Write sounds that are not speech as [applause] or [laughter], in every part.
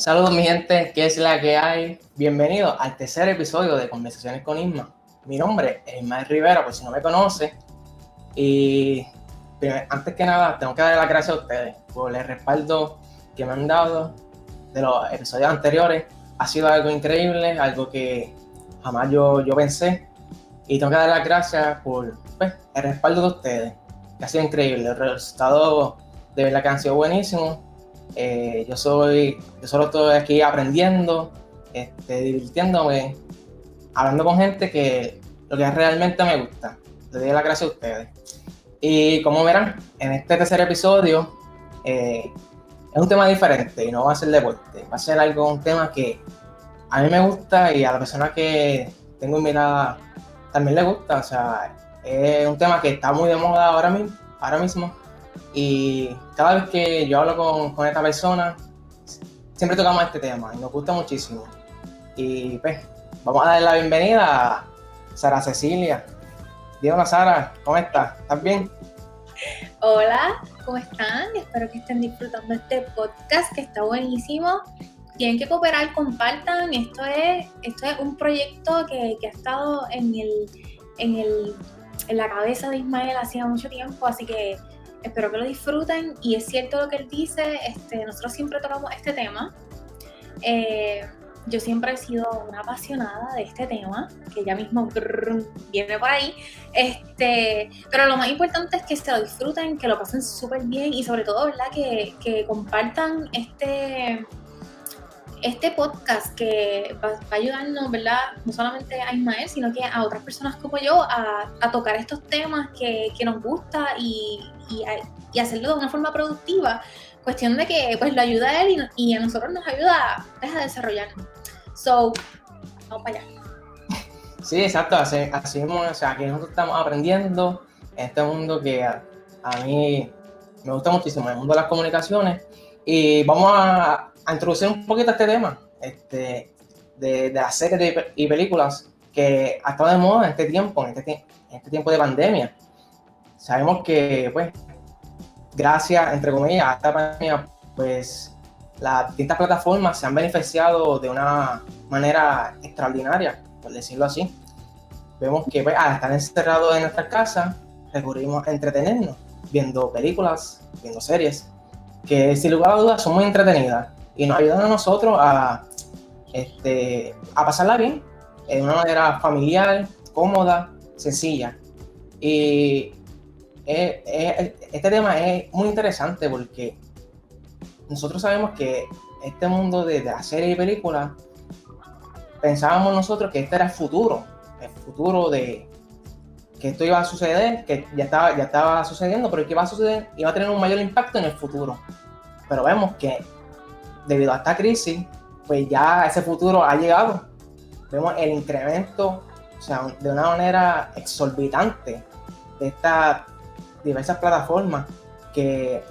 Saludos mi gente, ¿qué es la que hay? Bienvenido al tercer episodio de Conversaciones con Isma. Mi nombre es Ismael Rivera, por si no me conoce. Y antes que nada, tengo que dar las gracias a ustedes por el respaldo que me han dado de los episodios anteriores. Ha sido algo increíble, algo que jamás yo, yo pensé. Y tengo que dar las gracias por pues, el respaldo de ustedes, que ha sido increíble. El resultado de verdad que han sido buenísimos eh, yo soy, yo solo estoy aquí aprendiendo, este, divirtiéndome, hablando con gente que lo que realmente me gusta. Les doy la gracias a ustedes. Y como verán, en este tercer episodio eh, es un tema diferente y no va a ser deporte, va a ser algo, un tema que a mí me gusta y a la persona que tengo invitada también le gusta. O sea, es un tema que está muy de moda ahora mismo, ahora mismo y cada vez que yo hablo con, con esta persona, siempre tocamos este tema y nos gusta muchísimo. Y pues, vamos a darle la bienvenida a Sara Cecilia. Hola Sara, ¿cómo estás? ¿Estás bien? Hola, ¿cómo están? Espero que estén disfrutando este podcast que está buenísimo. Tienen que cooperar, compartan. Esto es, esto es un proyecto que, que ha estado en, el, en, el, en la cabeza de Ismael hacía mucho tiempo, así que espero que lo disfruten y es cierto lo que él dice, este, nosotros siempre tocamos este tema. Eh, yo siempre he sido una apasionada de este tema, que ya mismo viene por ahí. Este, pero lo más importante es que se lo disfruten, que lo pasen súper bien y sobre todo, ¿verdad? Que, que compartan este, este podcast que va, a ayudarnos, ¿verdad? No solamente a Ismael, sino que a otras personas como yo a, tocar estos temas que, nos gusta y, hacerlo de una forma productiva. Cuestión de que pues lo ayuda a él y, a nosotros nos ayuda a desarrollarnos. So, vamos para allá. Sí, exacto, así, que nosotros estamos aprendiendo en este mundo que a, mí me gusta muchísimo, el mundo de las comunicaciones. Y vamos a, introducir un poquito este tema este, de, de las series y películas que ha estado de moda en este tiempo, en este, en este tiempo de pandemia. Sabemos que, pues, gracias, entre comillas, a esta pandemia, pues, las distintas plataformas se han beneficiado de una manera extraordinaria, por decirlo así. Vemos que, pues, al estar encerrados en nuestras casas, recurrimos a entretenernos, viendo películas, viendo series, que sin lugar a dudas son muy entretenidas y nos ayudan a nosotros a, este, a pasarla bien, de una manera familiar, cómoda, sencilla. Y este tema es muy interesante porque nosotros sabemos que este mundo de, de la serie y películas, pensábamos nosotros que este era el futuro, el futuro de que esto iba a suceder, que ya estaba, ya estaba sucediendo, pero que iba a suceder, iba a tener un mayor impacto en el futuro. Pero vemos que debido a esta crisis, pues ya ese futuro ha llegado. Vemos el incremento, o sea, de una manera exorbitante de estas diversas plataformas que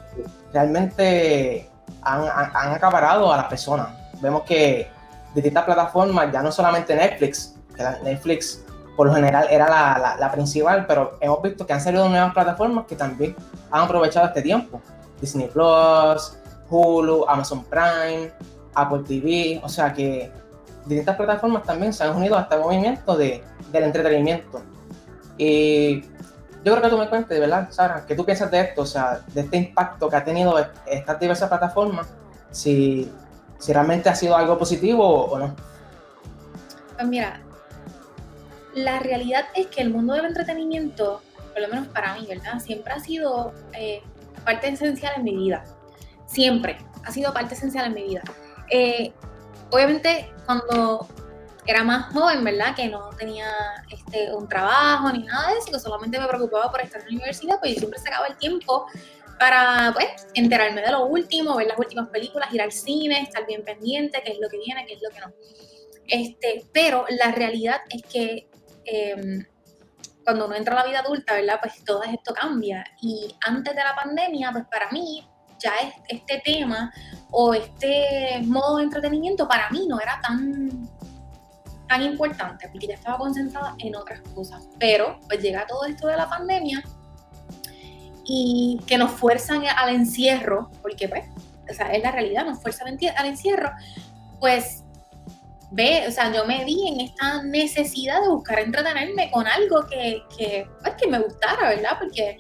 realmente han, acaparado a las personas. Vemos que distintas plataformas, ya no solamente Netflix, que Netflix por lo general era la, la, principal, pero hemos visto que han salido nuevas plataformas que también han aprovechado este tiempo. Disney Plus, Hulu, Amazon Prime, Apple TV, o sea que distintas plataformas también se han unido a este movimiento de, del entretenimiento. Y yo creo que tú me cuentes, verdad, Sara, ¿qué tú piensas de esto? O sea, de este impacto que ha tenido estas diversas plataformas, si, si realmente ha sido algo positivo o, no. Pues mira, la realidad es que el mundo del entretenimiento, por lo menos para mí, ¿verdad? Siempre ha sido eh, parte esencial en mi vida siempre, ha sido parte esencial en mi vida. Eh, obviamente, cuando era más joven, ¿verdad? Que no tenía este, un trabajo ni nada de eso, que solamente me preocupaba por estar en la universidad, pues yo siempre sacaba el tiempo para, pues, enterarme de lo último, ver las últimas películas, ir al cine, estar bien pendiente, qué es lo que viene, qué es lo que no. Este, pero la realidad es que em, cuando uno entra a la vida adulta, ¿verdad? Pues todo esto cambia. Y antes de la pandemia, pues para mí, ya este tema o este modo de entretenimiento para mí no era tan, tan importante, porque ya estaba concentrada en otras cosas. Pero pues llega todo esto de la pandemia y que nos fuerzan al encierro, porque pues o es la realidad, no fuerza al encierro, pues ve, o sea, yo me vi en esta necesidad de buscar entretenerme con algo que, que, pues, que me gustara, ¿verdad? Porque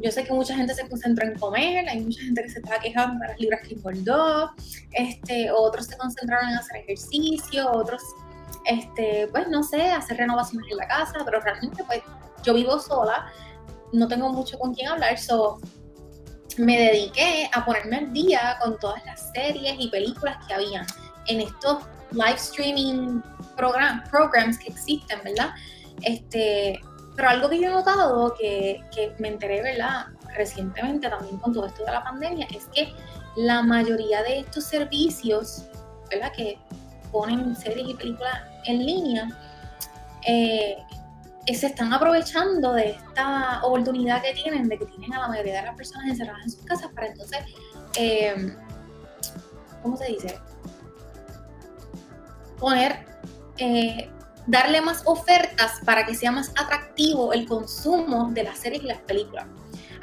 yo sé que mucha gente se concentró en comer, hay mucha gente que se estaba quejando de las libras que engordó, este, otros se concentraron en hacer ejercicio, otros, este, pues no sé, hacer renovaciones en la casa, pero realmente pues yo vivo sola, no tengo mucho con quién hablar, so me dediqué a ponerme al día con todas las series y películas que habían en estos live streaming program, programs que existen, ¿verdad? Este, pero algo que yo he notado, que, que me enteré, ¿verdad? Recientemente también con todo esto de la pandemia, es que la mayoría de estos servicios, ¿verdad? Que ponen series y películas en línea, eh, se están aprovechando de esta oportunidad que tienen, de que tienen a la mayoría de las personas encerradas en sus casas para entonces, eh, ¿cómo se dice? poner, eh, darle más ofertas para que sea más atractivo el consumo de las series y las películas.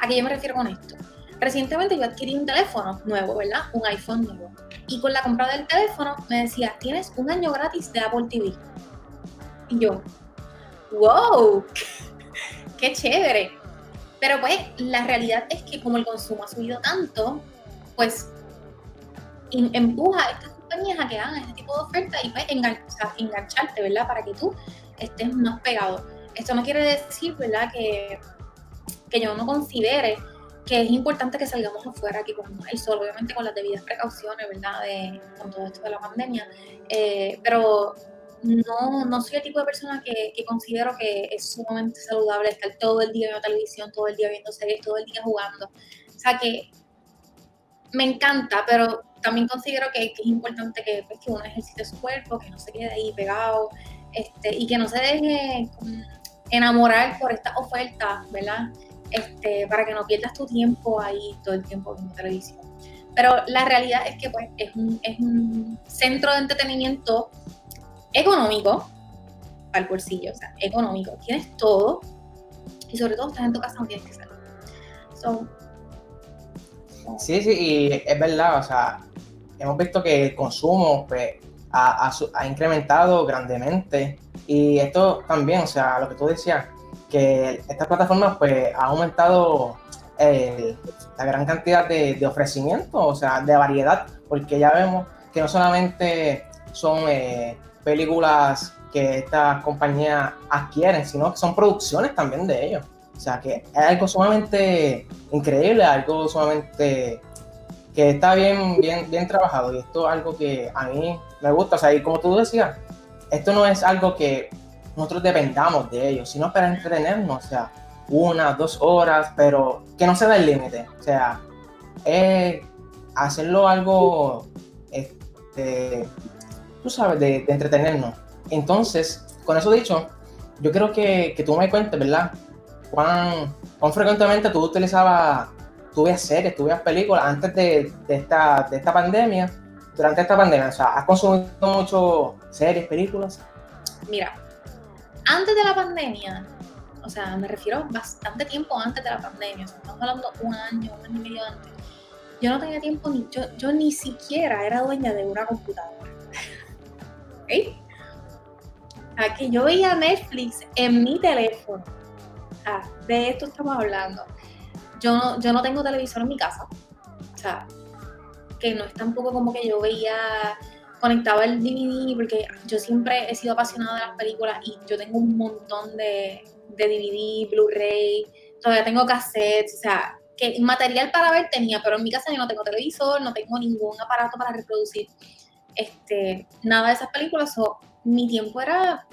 ¿A qué yo me refiero con esto? Recientemente yo adquirí un teléfono nuevo, ¿verdad? Un iPhone nuevo. Y con la compra del teléfono me decía, tienes un año gratis de Apple TV. Y yo, wow, [laughs] qué chévere. Pero pues la realidad es que como el consumo ha subido tanto, pues empuja estas a que hagan este tipo de ofertas y pues engancharte, ¿verdad? Para que tú estés más pegado. Esto no quiere decir, ¿verdad? Que, que yo no considere que es importante que salgamos afuera aquí con el sol, obviamente con las debidas precauciones, ¿verdad? De, con todo esto de la pandemia. Eh, pero no, no soy el tipo de persona que, considero que es sumamente saludable estar todo el día viendo televisión, todo el día viendo series, todo el día jugando. O sea que me encanta, pero también considero que, es importante que, pues, que, uno ejercite su cuerpo, que no se quede ahí pegado este, y que no se deje enamorar por esta oferta, ¿verdad? Este, para que no pierdas tu tiempo ahí todo el tiempo viendo televisión. Pero la realidad es que pues, es, un, es un centro de entretenimiento económico para el bolsillo, o sea, económico. Tienes todo y sobre todo estás en tu casa, no tienes que salir. sí, sí, y es verdad, o sea, hemos visto que el consumo pues, ha, incrementado grandemente y esto también, o sea, lo que tú decías, que estas plataformas pues ha aumentado la gran cantidad de, ofrecimientos, o sea, de variedad, porque ya vemos que no solamente son eh, películas que estas compañías adquieren, sino que son producciones también de ellos. O sea, que es algo sumamente increíble, algo sumamente que está bien, bien, bien trabajado y esto es algo que a mí me gusta. O sea, y como tú decías, esto no es algo que nosotros dependamos de ellos, sino para entretenernos, o sea, una, dos horas, pero que no se da el límite. O sea, es hacerlo algo, este, tú sabes, de, entretenernos. Entonces, con eso dicho, yo creo que, tú me cuentes, ¿verdad? ¿Cuán, frecuentemente tú utilizabas tú veas series, tú veas películas antes de, esta, de esta pandemia, durante esta pandemia? O sea, ¿has consumido mucho series, películas? Mira, antes de la pandemia, o sea, me refiero bastante tiempo antes de la pandemia, estamos hablando un año, un año y medio antes. Yo no tenía tiempo ni, yo, yo ni siquiera era dueña de una computadora. [laughs] ¿Ok? Aquí yo veía Netflix en mi teléfono. Ah, de esto estamos hablando yo no, yo no tengo televisor en mi casa. O sea, que no es tampoco como que yo veía, conectaba el DVD, porque yo siempre he sido apasionada de las películas y yo tengo un montón de, de DVD, Blu-ray, todavía tengo cassettes, o sea, que material para ver tenía, pero en mi casa yo no tengo televisor, no tengo ningún aparato para reproducir este, nada de esas películas. Mi tiempo era,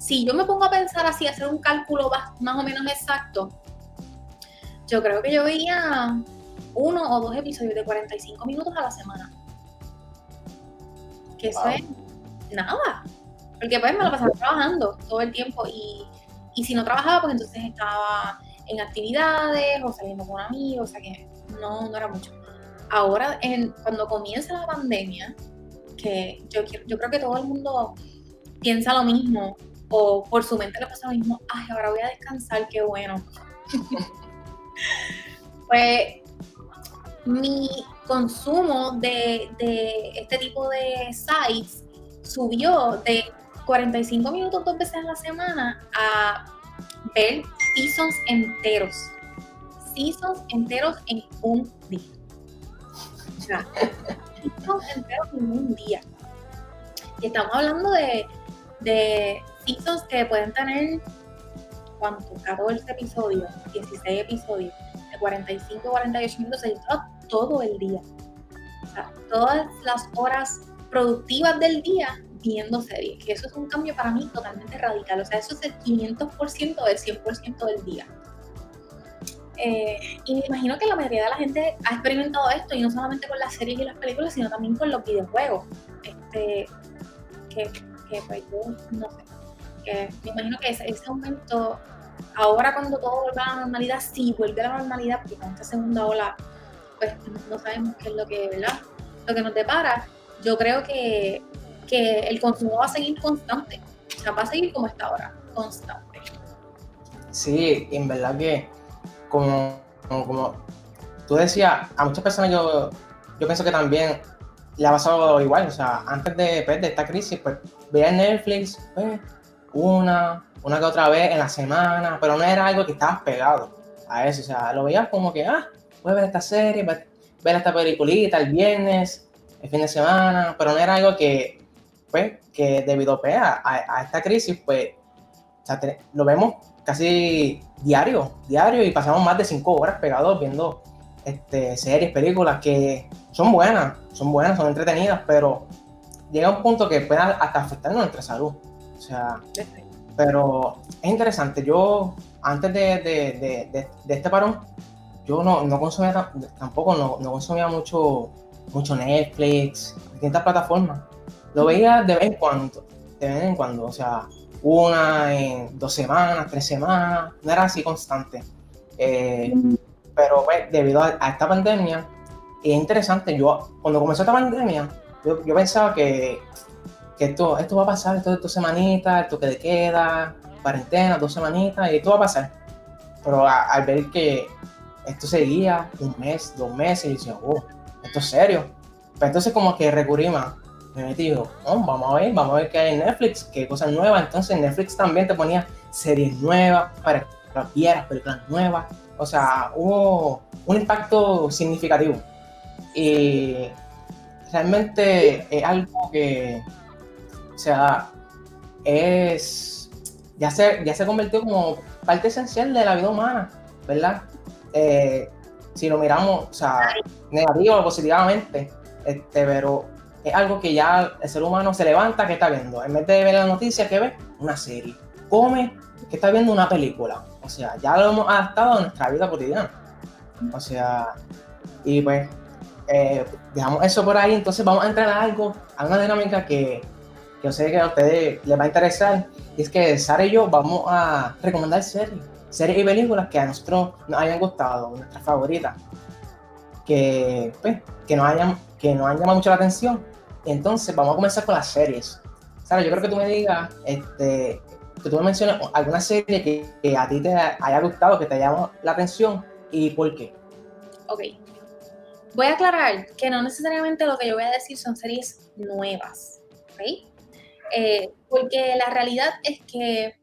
si yo me pongo a pensar así, hacer un cálculo más o menos exacto, yo creo que yo veía uno o dos episodios de 45 minutos a la semana. Que eso es nada. Porque pues me lo pasaba trabajando todo el tiempo y, si no trabajaba, pues entonces estaba en actividades o saliendo con amigos, o sea que no, no era mucho. Ahora, en, cuando comienza la pandemia, que yo, yo creo que todo el mundo piensa lo mismo, o por su mente le pasa lo mismo, ay, ahora voy a descansar, qué bueno. [laughs] pues mi consumo de, este tipo de sites subió de 45 minutos dos veces a la semana a ver seasons enteros. Seasons enteros en un día. O sea, seasons enteros en un día. Y estamos hablando de, de seasons que pueden tener, ¿cuánto? 14 episodios, 16 episodios, de 45 48 minutos, todo el día. O sea, todas las horas productivas del día viendo series, que eso es un cambio para mí totalmente radical, o sea, eso es el 500% del 100% del día. Eh, y me imagino que la mayoría de la gente ha experimentado esto, y no solamente con las series y las películas, sino también con los videojuegos. Este, que, que pues yo no sé, que me imagino que ese, ese aumento, ahora cuando todo vuelve a la normalidad, sí vuelve a la normalidad, porque con esta segunda ola, pues no sabemos qué es lo que, ¿verdad? Lo que nos depara. Yo creo que, que el consumo va a seguir constante, o sea, va a seguir como está ahora, constante. Sí, en verdad que, como, como, tú decías, a muchas personas yo, yo pienso que también le ha pasado igual, o sea, antes de, pues, de esta crisis, pues veía Netflix, pues, una, una que otra vez en la semana, pero no era algo que estabas pegado a eso, o sea, lo veías como que, ah, voy a ver esta serie, ver, esta peliculita el viernes, el fin de semana, pero no era algo que, pues, que debido pues, a, a, esta crisis, pues, o sea, lo vemos casi diario, diario, y pasamos más de cinco horas pegados viendo este, series, películas que son buenas, son buenas, son entretenidas, pero llega un punto que puede hasta afectar nuestra salud. O sea, pero es interesante. Yo, antes de, este parón, yo no, consumía tampoco, no, consumía mucho, mucho Netflix, distintas plataformas. Lo veía de vez en cuando, de vez en cuando, o sea, una en dos semanas, tres semanas, no era así constante. Eh, pero pues, debido a, esta pandemia, es interesante, yo cuando comenzó esta pandemia, yo, yo pensaba que, que, esto, esto va a pasar, esto de dos semanitas, esto que le queda, cuarentena, dos semanitas, y esto va a pasar. Pero al ver que esto seguía un mes, dos meses, y decía, oh, esto es serio. Pero entonces como que recurrí más. Me metí oh, vamos a ver, vamos a ver qué hay en Netflix, qué cosas nuevas. Entonces Netflix también te ponía series nuevas para que vieras, películas nuevas o sea, hubo un impacto significativo. Y realmente es algo que, o sea, es, ya se, ya se convirtió como parte esencial de la vida humana, ¿verdad? Eh, si lo miramos, o sea, negativo o positivamente, este, pero es algo que ya el ser humano se levanta, que está viendo? En vez de ver la noticia, ¿qué ve? Una serie. Come, que está viendo una película. O sea, ya lo hemos adaptado a nuestra vida cotidiana. O sea, y pues eh, dejamos eso por ahí, entonces vamos a entrar a algo, a una dinámica que, que yo sé que a ustedes les va a interesar, y es que Sara y yo vamos a recomendar series, series y películas que a nosotros nos hayan gustado, nuestras favoritas, que, pues, que, nos hayan, que nos han llamado mucho la atención. Entonces vamos a comenzar con las series. Sara, yo creo que tú me digas, este, que tú me menciones alguna serie que, a ti te haya gustado, que te llamado la atención y por qué. Ok. Voy a aclarar que no necesariamente lo que yo voy a decir son series nuevas, ¿ok? Eh, porque la realidad es que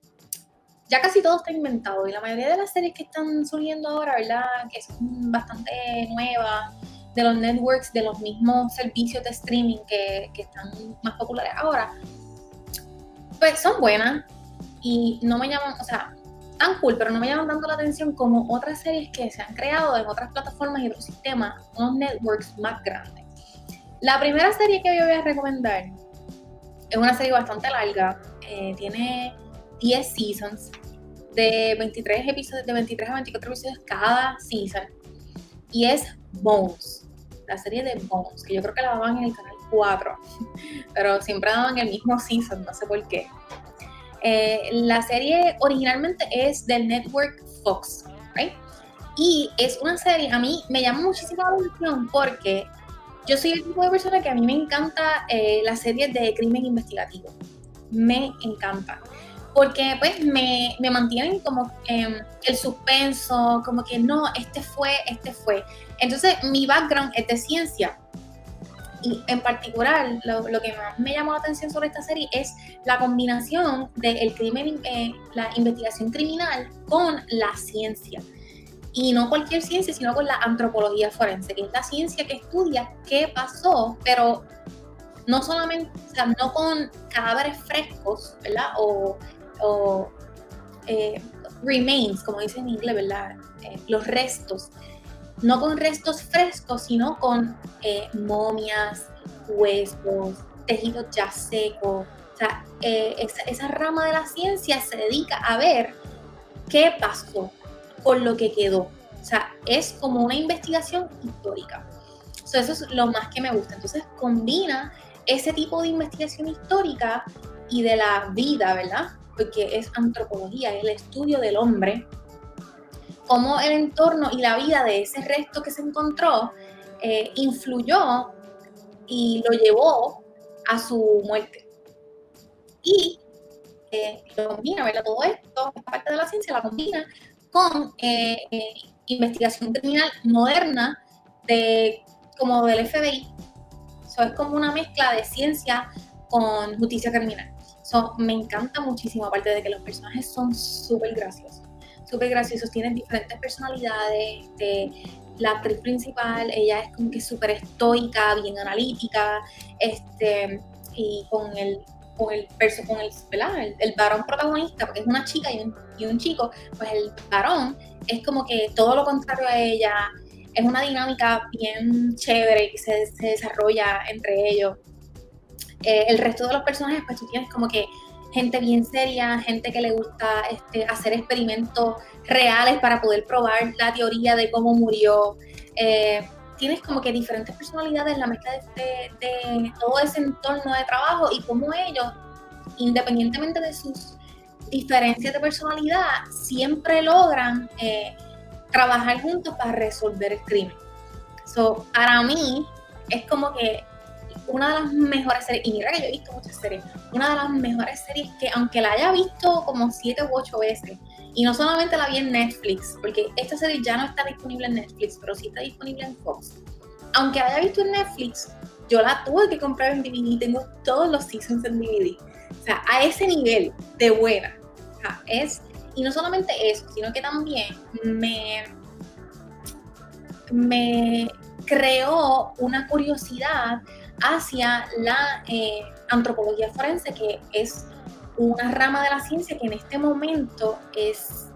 ya casi todo está inventado y la mayoría de las series que están surgiendo ahora, ¿verdad? Que son bastante nuevas, de los networks, de los mismos servicios de streaming que, están más populares ahora, pues son buenas, y no me llaman, o sea, tan cool, pero no me llaman tanto la atención como otras series que se han creado en otras plataformas y otros sistemas, unos networks más grandes. La primera serie que yo voy a recomendar es una serie bastante larga, eh, tiene 10 seasons de 23 episodios, de 23 a 24 episodios cada season, y es Bones, la serie de Bones, que yo creo que la daban en el canal 4, [laughs] pero siempre daban el mismo season, no sé por qué. Eh, la serie originalmente es del network Fox, ¿right? Y es una serie, a mí me llama muchísimo la atención porque yo soy el tipo de persona que a mí me encanta eh, las series de crimen investigativo. Me encanta. Porque pues me, me mantienen como em, el suspenso, como que no, este fue, este fue. Entonces mi background es de ciencia. Y en particular, lo, que más me llamó la atención sobre esta serie es la combinación del crimen, eh, la investigación criminal con la ciencia. Y no cualquier ciencia, sino con la antropología forense, que es la ciencia que estudia qué pasó, pero no solamente, o sea, no con cadáveres frescos, ¿verdad? O o eh, remains, como dice en inglés, ¿verdad? Eh, los restos. No con restos frescos, sino con eh, momias, huesos, tejidos ya secos. O sea, esa, esa, rama de la ciencia se dedica a ver qué pasó con lo que quedó. O sea, es como una investigación histórica. eso es lo más que me gusta. Entonces combina ese tipo de investigación histórica y de la vida, ¿verdad? Porque es antropología, es el estudio del hombre, cómo el entorno y la vida de ese resto que se encontró eh, influyó y lo llevó a su muerte. Y eh, lo combina, ¿verdad? Todo esto, parte de la ciencia, la combina con eh, investigación criminal moderna de, como del FBI. Eso es como una mezcla de ciencia con justicia criminal me encanta muchísimo, aparte de que los personajes son súper graciosos. Súper graciosos, tienen diferentes personalidades. la actriz principal, ella es como que súper estoica, bien analítica, este, y con el con el con el, el, varón protagonista, porque es una chica y un, y un, chico, pues el varón es como que todo lo contrario a ella, es una dinámica bien chévere que se, se desarrolla entre ellos. Eh, el resto de los personajes, pues tú tienes como que gente bien seria, gente que le gusta este, hacer experimentos reales para poder probar la teoría de cómo murió. Eh, tienes como que diferentes personalidades, la mezcla de, todo ese entorno de trabajo y cómo ellos, independientemente de sus diferencias de personalidad, siempre logran eh, trabajar juntos para resolver el crimen. So, para mí es como que una de las mejores series, y mira que yo he visto muchas series, una de las mejores series que aunque la haya visto como siete u ocho veces, y no solamente la vi en Netflix, porque esta serie ya no está disponible en Netflix, pero sí está disponible en Fox. Aunque la haya visto en Netflix, yo la tuve que comprar en DVD, tengo todos los seasons en DVD. O sea, a ese nivel de buena. O sea, es, y no solamente eso, sino que también me, me creó una curiosidad hacia la eh, antropología forense, que es una rama de la ciencia que en este momento es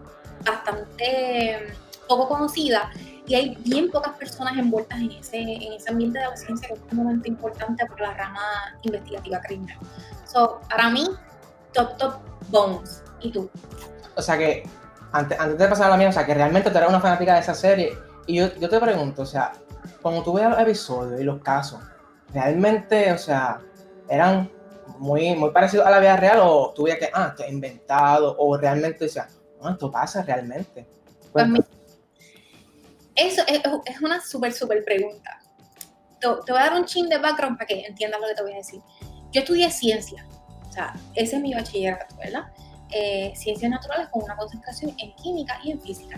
bastante poco conocida y hay bien pocas personas envueltas en ese, en ese ambiente de la ciencia que es un momento importante para la rama investigativa criminal. So, para mí, top, top bones. ¿Y tú? O sea que, antes, antes de pasar a la mía, o sea que realmente tú eres una fanática de esa serie y yo, yo te pregunto, o sea, cuando tú ves los episodios y los casos, realmente, o sea, eran muy, muy parecidos a la vida real o tuve que, ah, esto inventado o realmente, o sea, no, esto pasa realmente. Pues eso es, es, una súper, súper pregunta. Te, te, voy a dar un chin de background para que entiendas lo que te voy a decir. Yo estudié ciencia, o sea, ese es mi bachillerato, ¿verdad? Eh, ciencias naturales con una concentración en química y en física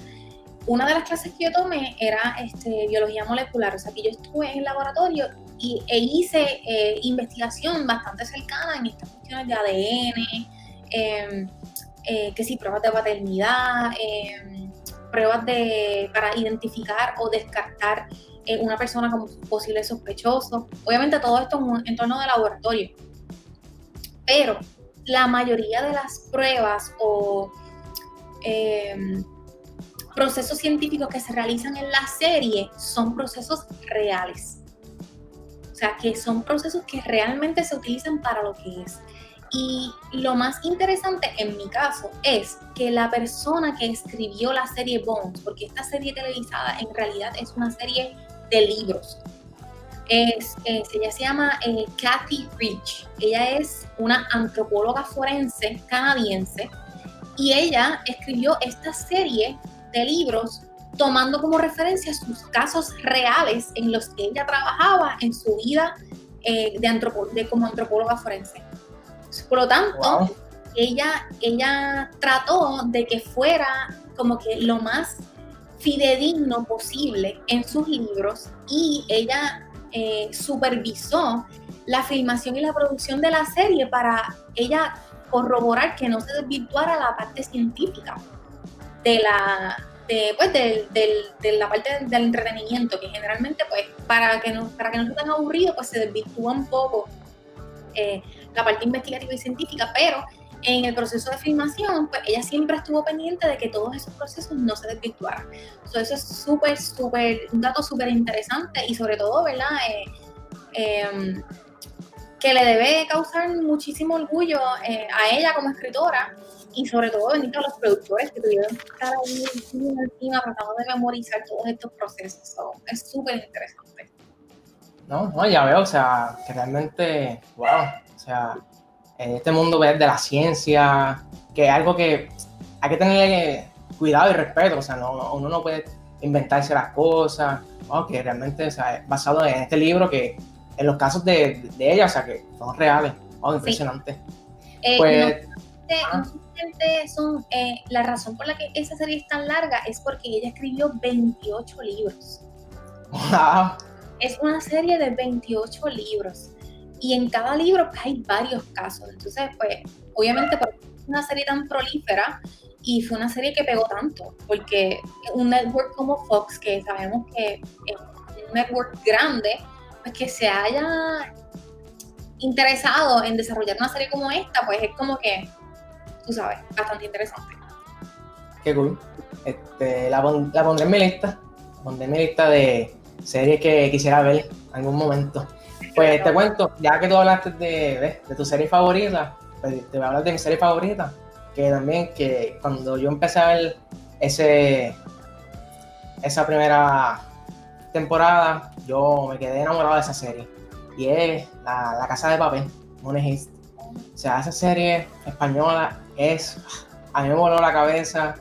una de las clases que yo tomé era este, biología molecular, o sea que yo estuve en el laboratorio y, e hice eh, investigación bastante cercana en estas cuestiones de ADN, em, eh, que sí, pruebas de paternidad, em, pruebas de, para identificar o descartar eh, una persona como posible sospechoso. Obviamente todo esto en un entorno de laboratorio. Pero la mayoría de las pruebas o em, procesos científicos que se realizan en la serie son procesos reales. Sea, que son procesos que realmente se utilizan para lo que es. Y lo más interesante en mi caso es que la persona que escribió la serie Bones, porque esta serie televisada en realidad es una serie de libros, es, ella se llama eh, Kathy Rich. Ella es una antropóloga forense canadiense y ella escribió esta serie de libros tomando como referencia sus casos reales en los que ella trabajaba en su vida eh, de, de, como antropóloga forense. Por lo tanto, ella, ella trató de que fuera como que lo más fidedigno posible en sus libros y ella eh, supervisó la filmación y la producción de la serie para ella corroborar que no se desvirtuara la parte científica de la, de, pues, de, la parte del, entretenimiento, que generalmente, pues, para que no, para que no sea tan aburrido, pues se desvirtúa un poco eh, la parte investigativa y científica, pero en el proceso de filmación, pues ella siempre estuvo pendiente de que todos esos procesos no se desvirtuaran. eso es súper, súper, un dato súper interesante y sobre todo, ¿verdad? Eh, em, que le debe causar muchísimo orgullo eh, a ella como escritora y sobre todo a los productores que tuvieron que estar ahí encima tratando de memorizar todos estos procesos. es súper interesante. No, no, ya veo, o sea, que realmente, wow, o sea, este mundo de la ciencia, que es algo que hay que tener cuidado y respeto, o sea, no, uno no puede inventarse las cosas, que realmente, o sea, basado en este libro que en los casos de, ella, o sea, que son reales, oh, impresionante. Eh, pues, son, eh, la razón por la que esa serie es tan larga es porque ella escribió 28 libros. Es una serie de 28 libros y en cada libro pues, hay varios casos. Entonces, pues, obviamente, por una serie tan prolífera y fue una serie que pegó tanto, porque un network como Fox, que sabemos que es un network grande, pues que se haya interesado en desarrollar una serie como esta, pues es como que, tú sabes, bastante interesante. Qué cool. Este, la, la pondré en mi lista, pondré en mi lista de series que quisiera ver en algún momento. Pues te cuento, ya que tú hablaste de, de, tu serie favorita, pues te voy a hablar de mi serie favorita, que también que cuando yo empecé a ver ese, esa primera temporada, yo me quedé enamorado de esa serie. Y es La, Casa de Papel, Money O sea, esa serie española es, a mí me voló la cabeza,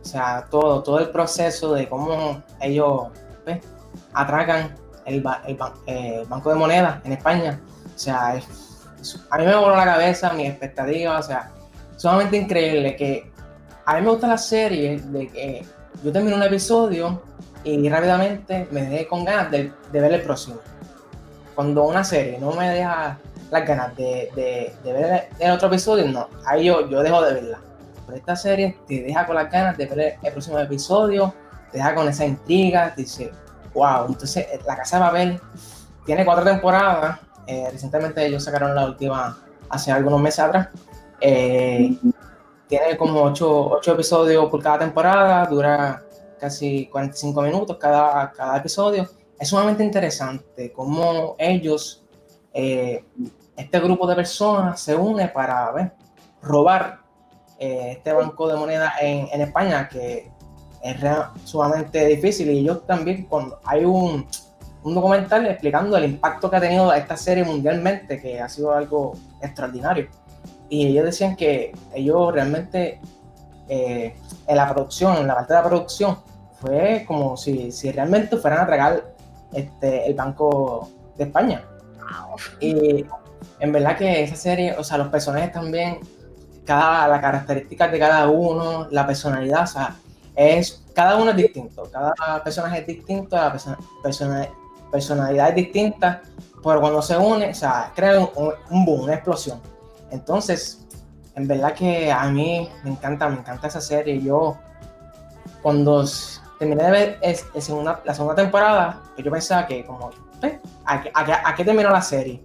o sea, todo, todo el proceso de cómo ellos pues, atracan el, eh, Banco de Moneda en España. O sea, a mí me voló la cabeza, mis expectativas, o sea, sumamente increíble que a mí me gusta la serie de que yo termino un episodio y rápidamente me dejé con ganas de, ver el próximo. Cuando una serie no me deja las ganas de, ver el, otro episodio, no, ahí yo, yo dejo de verla. Pero esta serie te deja con las ganas de ver el, próximo episodio, te deja con esa intriga, dice, wow, entonces eh, La Casa de Babel tiene cuatro temporadas, eh, recientemente ellos sacaron la última hace algunos meses atrás. Eh, tiene como ocho, ocho, episodios por cada temporada, dura casi 45 minutos cada, cada episodio. Es sumamente interesante cómo ellos, este grupo de personas, se une para ver, robar eh, este banco de moneda en, en, España, que es sumamente difícil. Y ellos también, cuando hay un, un documental explicando el impacto que ha tenido esta serie mundialmente, que ha sido algo extraordinario. Y ellos decían que ellos realmente eh, en la producción, en la parte de la producción, fue como si, si realmente fueran a tragar este, el Banco de España. Y en verdad que esa serie, o sea, los personajes también, cada, las características de cada uno, la personalidad, o sea, es, cada uno es distinto, cada personaje es distinto, la persona, personalidad es distinta, pero cuando se une, o sea, crea un, boom, una explosión. Entonces, en verdad que a mí me encanta, me encanta esa serie. Yo, cuando terminé de ver es, la segunda temporada, que yo pensaba que como, ¿eh? ¿a, qué terminó la serie?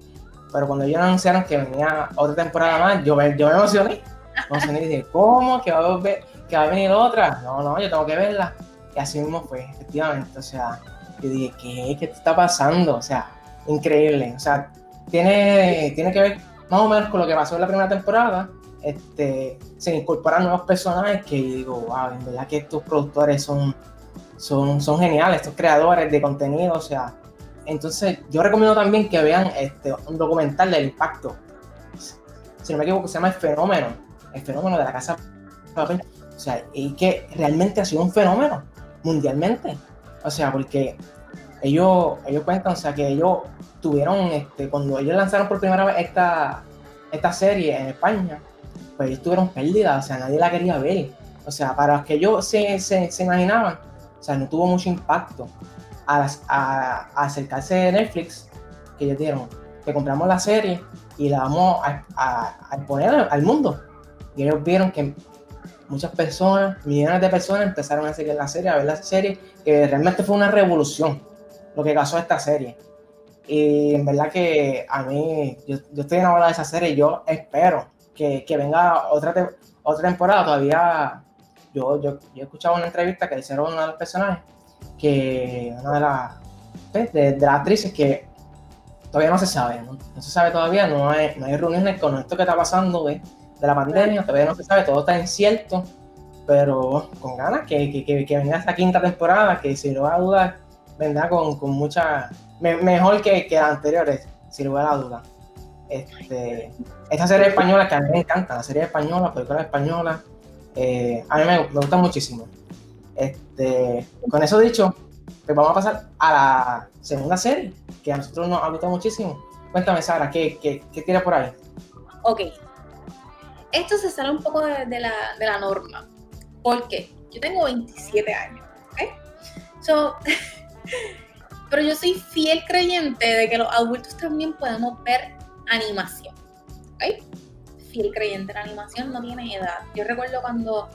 Pero cuando ellos anunciaron que venía otra temporada más, yo yo me emocioné. Me emocioné y dije, ¿cómo? ¿Que va, a ¿Que va a venir otra? No, no, yo tengo que verla. Y así mismo fue, efectivamente. O sea, yo dije, ¿qué? ¿Qué está pasando? O sea, increíble. O sea, tiene, tiene que ver más o menos con lo que pasó en la primera temporada. Este, se incorporan nuevos personajes que digo, wow, en verdad que estos productores son son, son geniales, estos creadores de contenido, o sea, entonces yo recomiendo también que vean este, un documental del impacto, si no me equivoco, se llama El Fenómeno, el fenómeno de la casa o sea, y que realmente ha sido un fenómeno mundialmente, o sea, porque ellos, ellos cuentan, o sea, que ellos tuvieron, este, cuando ellos lanzaron por primera vez esta, esta serie en España, pues ellos tuvieron pérdida, o sea, nadie la quería ver. O sea, para los que ellos se, se, se imaginaban, o sea, no tuvo mucho impacto a, a, acercarse de Netflix, que ellos dieron, que compramos la serie y la vamos a, a, a poner al mundo. Y ellos vieron que muchas personas, millones de personas empezaron a seguir la serie, a ver la serie, que realmente fue una revolución lo que causó esta serie. Y en verdad que a mí, yo, yo estoy enamorado de esa serie yo espero que, que venga otra, otra temporada. Todavía, yo, yo, yo he escuchado una entrevista que hicieron una de los personajes, que una de las, de, actrices que todavía no se sabe, ¿no? no se sabe todavía, no hay, no hay reuniones con esto que está pasando, ¿ves? de la pandemia, todavía no se sabe, todo está incierto, pero con ganas que, que, que, venga esta quinta temporada, que sin lugar a dudas vendrá con, con mucha, me, mejor que, que las anteriores, sin lugar a dudas. Este, esta serie española que a mí me encanta, la serie española, película española, eh, a mí me, me, gusta muchísimo. Este, con eso dicho, pues vamos a pasar a la segunda serie, que a nosotros nos ha muchísimo. Cuéntame, Sara, ¿qué, qué, qué tira por ahí? Ok, esto se sale un poco de, la, de la, norma. porque Yo tengo 27 años, ¿ok? So, [laughs] pero yo soy fiel creyente de que los adultos también podemos ver animación, ¿ok? Fiel creyente, la animación no tiene edad. Yo recuerdo cuando,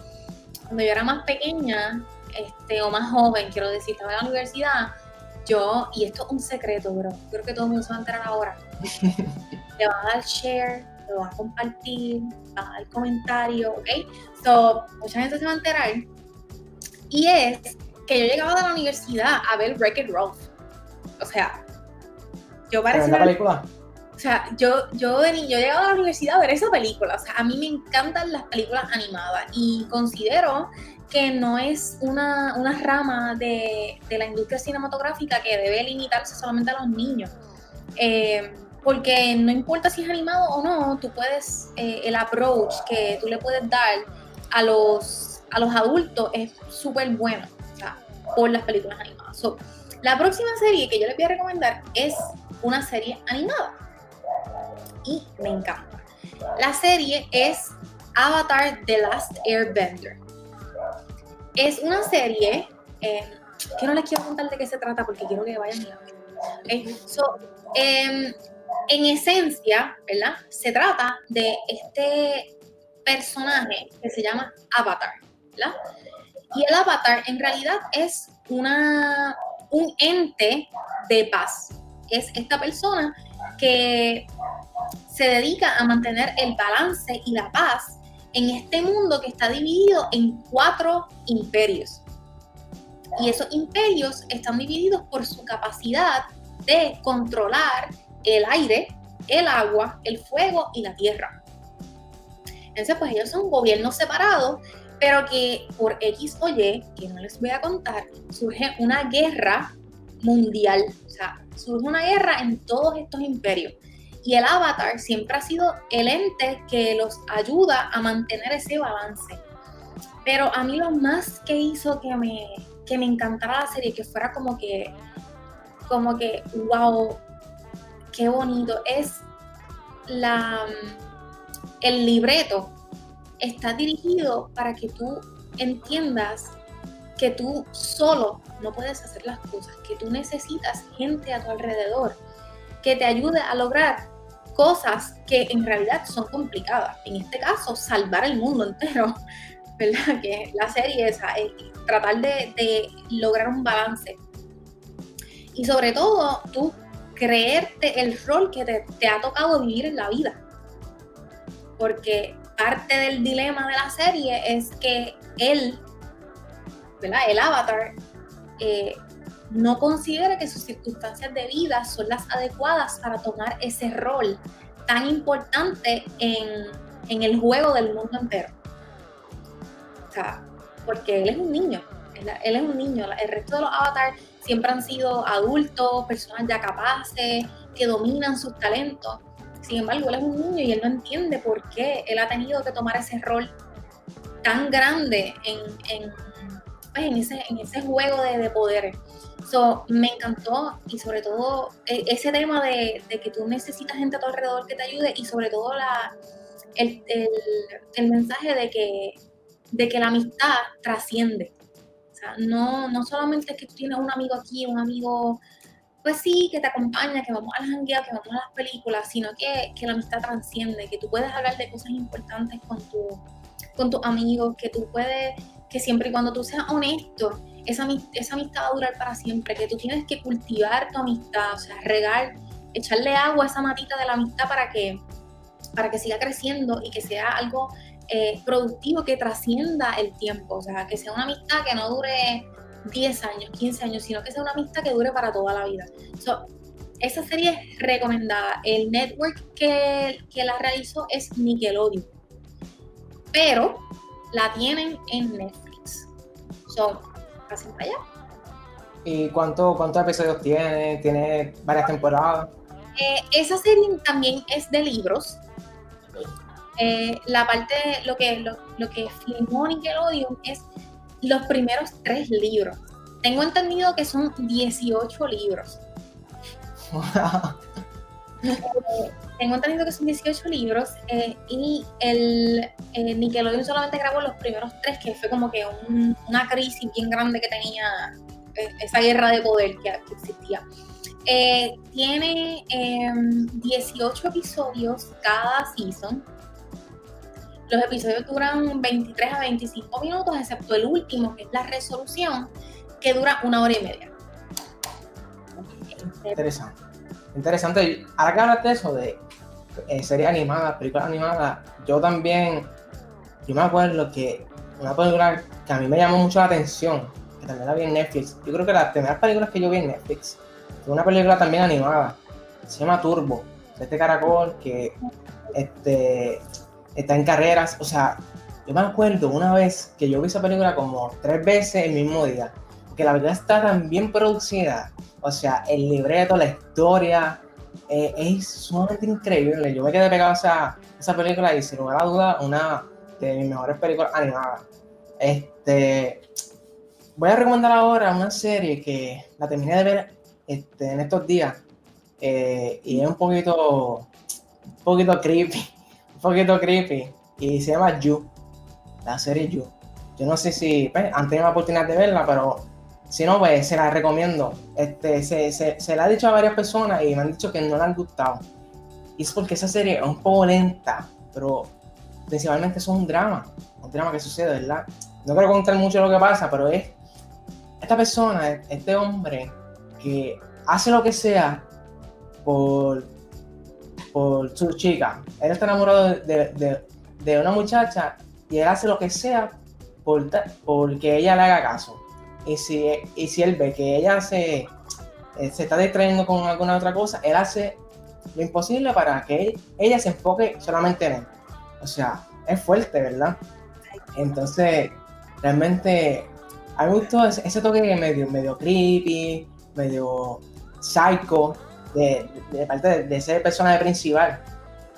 cuando yo era más pequeña, este, o más joven, quiero decir, estaba en la universidad, yo, y esto es un secreto, bro, creo que todo el mundo se va a enterar ahora, [laughs] le va a dar share lo vas a compartir, vas a dar comentario, ¿ok? So, mucha gente se va a enterar. Y es que yo llegaba de la universidad a ver Wreck-It Ralph. O sea, yo parecía... ¿La película? Sea, yo, yo, yo llegaba a la universidad a ver esa película. O sea, a mí me encantan las películas animadas y considero que no es una, una rama de, de, la industria cinematográfica que debe limitarse solamente a los niños. Eh, porque no importa si es animado o no, tú puedes, eh, el approach que tú le puedes dar a los, a los adultos es súper bueno, o sea, por las películas animadas. So, la próxima serie que yo les voy a recomendar es una serie animada y me encanta. La serie es Avatar The Last Airbender. Es una serie eh, que no les quiero contar de qué se trata porque quiero que vayan a. Okay. So, eh, en esencia, ¿verdad? Se trata de este personaje que se llama Avatar, ¿verdad? Y el Avatar en realidad es una, un ente de paz. Es esta persona que se dedica a mantener el balance y la paz en este mundo que está dividido en cuatro imperios. Y esos imperios están divididos por su capacidad de controlar el aire, el agua, el fuego y la tierra. Entonces, pues ellos son gobiernos separados, pero que por X o Y, que no les voy a contar, surge una guerra mundial. O sea, surge una guerra en todos estos imperios. Y el avatar siempre ha sido el ente que los ayuda a mantener ese balance. Pero a mí lo más que hizo que me, que me encantara la serie, que fuera como que, como que, wow, qué bonito. Es la, el libreto está dirigido para que tú entiendas que tú solo no puedes hacer las cosas, que tú necesitas gente a tu alrededor que te ayude a lograr cosas que en realidad son complicadas. En este caso, salvar el mundo entero, [laughs] ¿verdad? Que la serie es tratar de, de lograr un balance. Y sobre todo, tú creerte el rol que te, te, ha tocado vivir en la vida. Porque parte del dilema de la serie es que él, El avatar, eh, no considera que sus circunstancias de vida son las adecuadas para tomar ese rol tan importante en, en el juego del mundo entero. O sea, porque él es un niño, él, él es un niño, el resto de los avatars siempre han sido adultos, personas ya capaces, que dominan sus talentos. Sin embargo, él es un niño y él no entiende por qué él ha tenido que tomar ese rol tan grande en, en, pues, en, ese, en ese, juego de, de poderes. So, me encantó y sobre todo e, ese tema de, de, que tú necesitas gente a tu alrededor que te ayude y sobre todo la, el, el, mensaje de que, de que la amistad trasciende. O sea, no, no solamente es que tú tienes un amigo aquí, un amigo, pues sí, que te acompaña, que vamos a las jangueas, que vamos a las películas, sino que, que, la amistad trasciende, que tú puedes hablar de cosas importantes con, tu, con tus amigos, que tú puedes, que siempre y cuando tú seas honesto, esa, amistad va a durar para siempre, que tú tienes que cultivar tu amistad, o sea, regar, echarle agua a esa matita de la amistad para que para que siga creciendo y que sea algo eh, productivo que trascienda el tiempo, o sea, que sea una amistad que no dure 10 años, 15 años, sino que sea una amistad que dure para toda la vida. esa serie es recomendada. El network que, que la realizó es Nickelodeon, pero la tienen en Netflix. So, pasen para allá. ¿Y cuánto, cuántos episodios tiene? ¿Tiene varias temporadas? Eh, esa serie también es de libros. Eh, la parte, lo que, lo, lo que filmó Nickelodeon es los primeros tres libros. Tengo entendido que son 18 libros. [laughs] Eh, tengo entendido que son 18 libros eh, y el Nickelodeon solamente grabó los primeros tres, que fue como que una crisis bien grande que tenía esa guerra de poder que, que existía. tiene 18 em, episodios cada season. Los episodios duran 23 a 25 minutos, excepto el último, que es la resolución, que dura una hora y media. Interesante. Interesante. Ahora que hablaste de eso, de eh, series animadas, películas animadas, yo también, yo me acuerdo que una película que a mí me llamó mucho la atención, que también la vi en Netflix, yo creo que las primeras películas que yo vi en Netflix, fue una película también animada, se llama Turbo, este caracol que este, está en carreras, o sea, yo me acuerdo una vez que yo vi esa película como tres veces el mismo día, que la verdad está tan bien producida, o sea, el libreto, la historia, eh, es sumamente increíble. Yo me quedé pegado a esa, esa película y sin lugar a duda, una de mis mejores películas animadas. Este, voy a recomendar ahora una serie que la terminé de ver este, en estos días eh, y es un poquito, un poquito creepy poquito creepy y se llama You, la serie You. Yo no sé si pues, han tenido la oportunidad de verla, pero si no, pues se la recomiendo. Este, se, se, se la ha dicho a varias personas y me han dicho que no le han gustado. Y es porque esa serie es un poco lenta, pero principalmente es un drama, un drama que sucede, ¿verdad? No quiero contar mucho lo que pasa, pero es esta persona, este hombre, que hace lo que sea por por su chica. Él está enamorado de, de, una muchacha y él hace lo que sea por, porque ella le haga caso. Y si, y si él ve que ella se, eh, se está distrayendo con alguna otra cosa, él hace lo imposible para que ella se enfoque solamente en él. O sea, es fuerte, ¿verdad? Entonces, realmente, a mí me gustó ese, toque medio, medio creepy, medio psycho, de, parte de, ser personaje principal.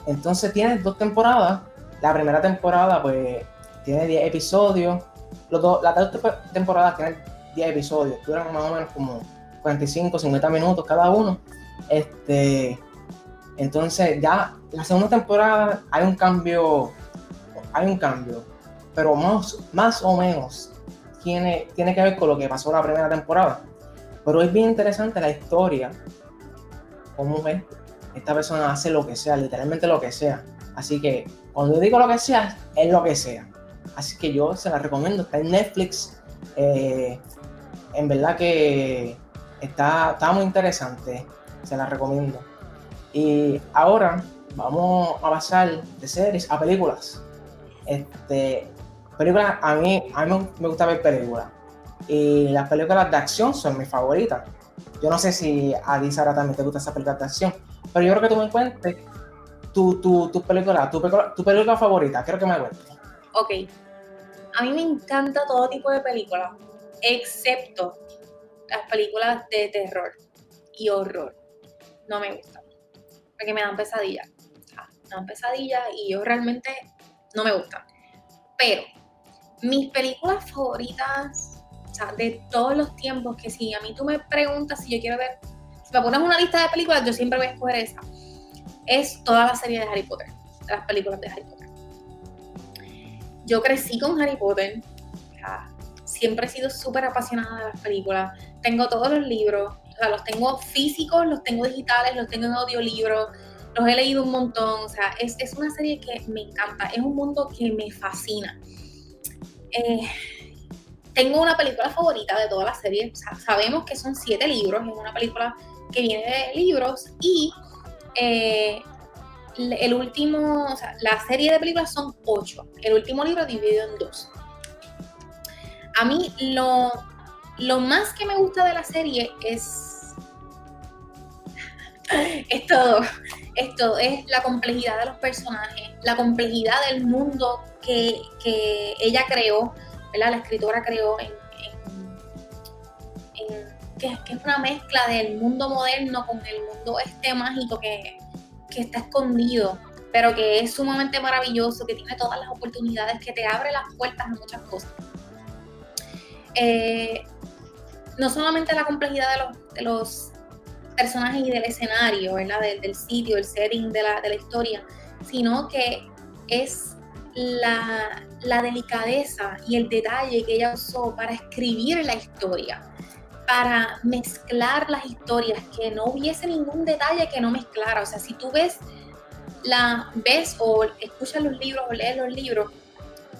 Entonces tiene dos temporadas. La primera temporada, pues, tiene 10 episodios. Los dos, las dos temporadas tienen 10 episodios. Duran más o menos como 45, 50 minutos cada uno. Este, entonces, ya la segunda temporada hay un cambio. Hay un cambio. Pero más, más o menos tiene, tiene que ver con lo que pasó la primera temporada. Pero es bien interesante la historia cómo ves, esta persona hace lo que sea, literalmente lo que sea. Así que cuando digo lo que sea, es lo que sea. Así que yo se la recomiendo, está en Netflix. Eh, en verdad que está, está muy interesante, se la recomiendo. Y ahora vamos a pasar de series a películas. Este, películas, a mí, a mí me gusta ver películas. Y las películas de acción son mis favoritas. Yo no sé si a ti, Sara, también te gusta esa película de acción, pero yo creo que tú me cuentes tu, tu, tu, película, tu, tu película favorita. Quiero que me cuentes. Ok. A mí me encanta todo tipo de películas, excepto las películas de terror y horror. No me gustan. Porque me dan pesadillas. me dan pesadillas y yo realmente no me gustan. Pero mis películas favoritas o sea, de todos los tiempos, que si a mí tú me preguntas si yo quiero ver, si me pones una lista de películas, yo siempre voy a escoger esa. Es toda la serie de Harry Potter, las películas de Harry Potter. yo crecí con Harry Potter. Siempre he sido súper apasionada de las películas. Tengo todos los libros, o sea, los tengo físicos, los tengo digitales, los tengo en audiolibro, los he leído un montón. O sea, es, es una serie que me encanta, es un mundo que me fascina. Eh, tengo una película favorita de toda la serie. sabemos que son siete libros, es una película que viene de libros y eh, el último, o sea, la serie de películas son ocho. El último libro dividido en dos. A mí lo, lo más que me gusta de la serie es, es todo. Esto es la complejidad de los personajes, la complejidad del mundo que, que ella creó la escritora creó en, que, es una mezcla del mundo moderno con el mundo este mágico que, está escondido, pero que es sumamente maravilloso, que tiene todas las oportunidades, que te abre las puertas a muchas cosas. Eh, no solamente la complejidad de los, personajes y del escenario, ¿verdad? Del, sitio, el setting de la, de la historia, sino que es la, la delicadeza y el detalle que ella usó para escribir la historia, para mezclar las historias, que no hubiese ningún detalle que no mezclara. O sea, si tú ves, la, ves o escuchas los libros o lees los libros,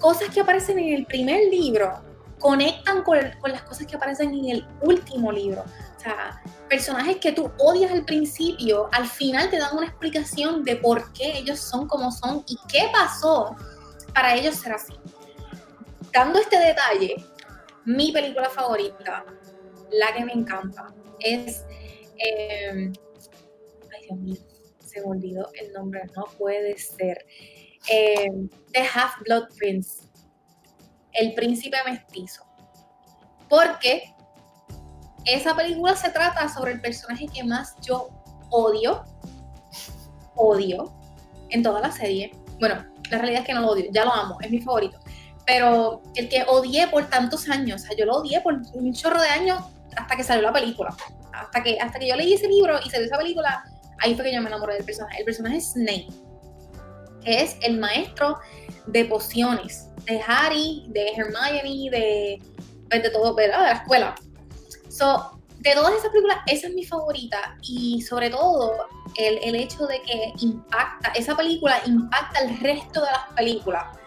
cosas que aparecen en el primer libro conectan con, con las cosas que aparecen en el último libro. O sea, personajes que tú odias al principio, al final te dan una explicación de por qué ellos son como son y qué pasó para ellos ser así. Dando este detalle, mi película favorita, la que me encanta, es... Em, ay, Dios mío, se me olvidó el nombre, no puede ser. Em, The Half Blood Prince, el príncipe mestizo. Porque esa película se trata sobre el personaje que más yo odio, odio en toda la serie. Bueno, la realidad es que no lo odio, ya lo amo, es mi favorito. Pero el que odié por tantos años, o sea, yo lo odié por un chorro de años hasta que salió la película. Hasta que, hasta que yo leí ese libro y salió esa película, ahí fue que yo me enamoré del personaje. El personaje es Snape, que es el maestro de pociones, de Harry, de Hermione, de, pues, de todo, ¿verdad? De la escuela. So, de todas esas películas, esa es mi favorita y sobre todo el, hecho de que impacta, esa película impacta el resto de las películas,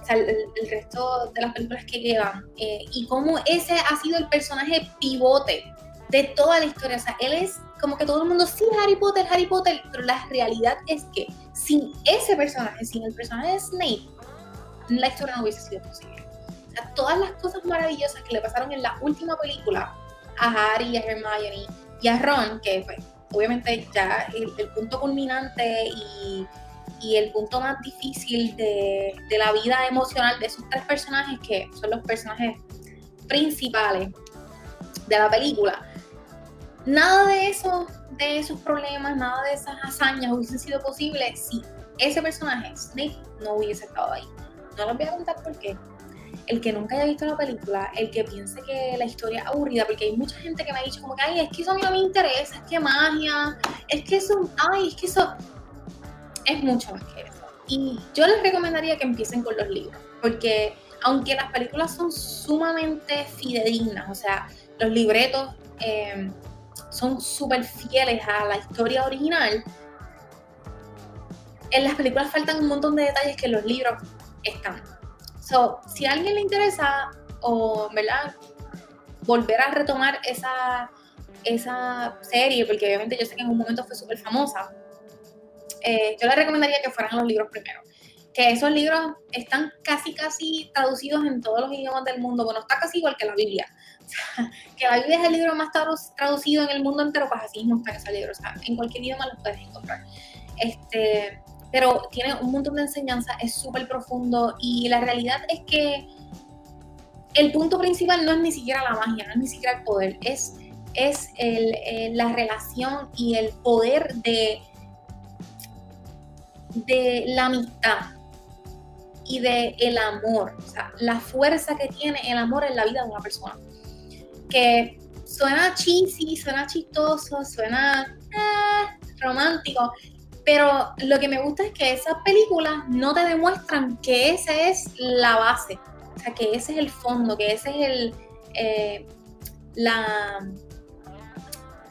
o sea, el, resto de las películas que quedan, eh, y cómo ese ha sido el personaje pivote de toda la historia, o sea, él es como que todo el mundo, sí, Harry Potter, Harry Potter, pero la realidad es que sin ese personaje, sin el personaje de Snape, la historia no hubiese sido posible. O sea, todas las cosas maravillosas que le pasaron en la última película a Harry, a Hermione y a Ron, que pues, obviamente ya el, punto culminante y, el punto más difícil de, la vida emocional de esos tres personajes, que son los personajes principales de la película, nada de eso, de esos problemas, nada de esas hazañas hubiese sido posible si ese personaje, Snape, no hubiese estado ahí. No les voy a contar por qué, el que nunca haya visto la película, el que piense que la historia es aburrida, porque hay mucha gente que me ha dicho como que, ay, es que eso a mí no me interesa, es que magia, es que eso, ay, es que eso es mucho más que eso. Y yo les recomendaría que empiecen con los libros, porque aunque las películas son sumamente fidedignas, o sea, los libretos em, son súper fieles a la historia original, en las películas faltan un montón de detalles que los libros están. So, si a alguien le interesa, o, ¿verdad? Volver a retomar esa, esa serie, porque obviamente yo sé que en un momento fue súper famosa, eh, yo le recomendaría que fueran los libros primero. Que esos libros están casi, casi traducidos en todos los idiomas del mundo. Bueno, está casi igual que la Biblia. [laughs] que la Biblia es el libro más traducido en el mundo entero, pues así no está ese libro. O sea, en cualquier idioma lo puedes encontrar. Este, pero tiene un montón de enseñanza, es súper profundo y la realidad es que el punto principal no es ni siquiera la magia, no es ni siquiera el poder, es, es el, la relación y el poder de, de la amistad y de el amor, o sea, la fuerza que tiene el amor en la vida de una persona. Que suena cheesy, suena chistoso, suena eh, romántico, Pero lo que me gusta es que esas películas no te demuestran que esa es la base, o sea, que ese es el fondo, que ese es el, eh, la,